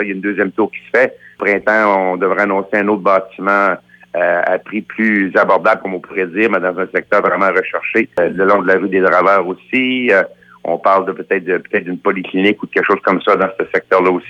Il y a une deuxième tour qui se fait. Printemps, on devrait annoncer un autre bâtiment euh, à prix plus abordable, comme on pourrait dire, mais dans un secteur vraiment recherché, euh, le long de la rue des Draveurs aussi. Euh, on parle de peut-être de peut-être d'une polyclinique ou de quelque chose comme ça dans ce secteur-là aussi.